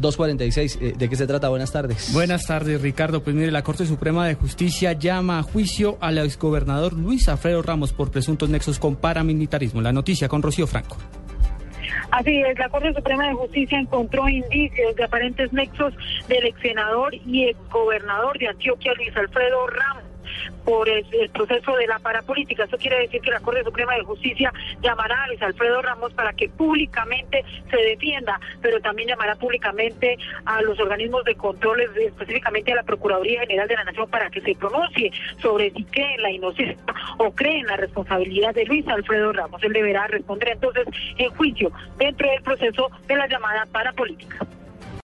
246. Eh, ¿De qué se trata? Buenas tardes. Buenas tardes, Ricardo. Pues mire, la Corte Suprema de Justicia llama a juicio al exgobernador Luis Alfredo Ramos por presuntos nexos con paramilitarismo. La noticia con Rocío Franco. Así es, la Corte Suprema de Justicia encontró indicios de aparentes nexos del ex senador y exgobernador de Antioquia, Luis Alfredo Ramos por el, proceso de la parapolítica. Eso quiere decir que la Corte Suprema de Justicia llamará a Luis Alfredo Ramos para que públicamente se defienda, pero también llamará públicamente a los organismos de control, específicamente a la Procuraduría General de la Nación, para que se pronuncie sobre si cree en la inocencia o cree en la responsabilidad de Luis Alfredo Ramos. Él deberá responder entonces en juicio dentro del proceso de la llamada parapolítica.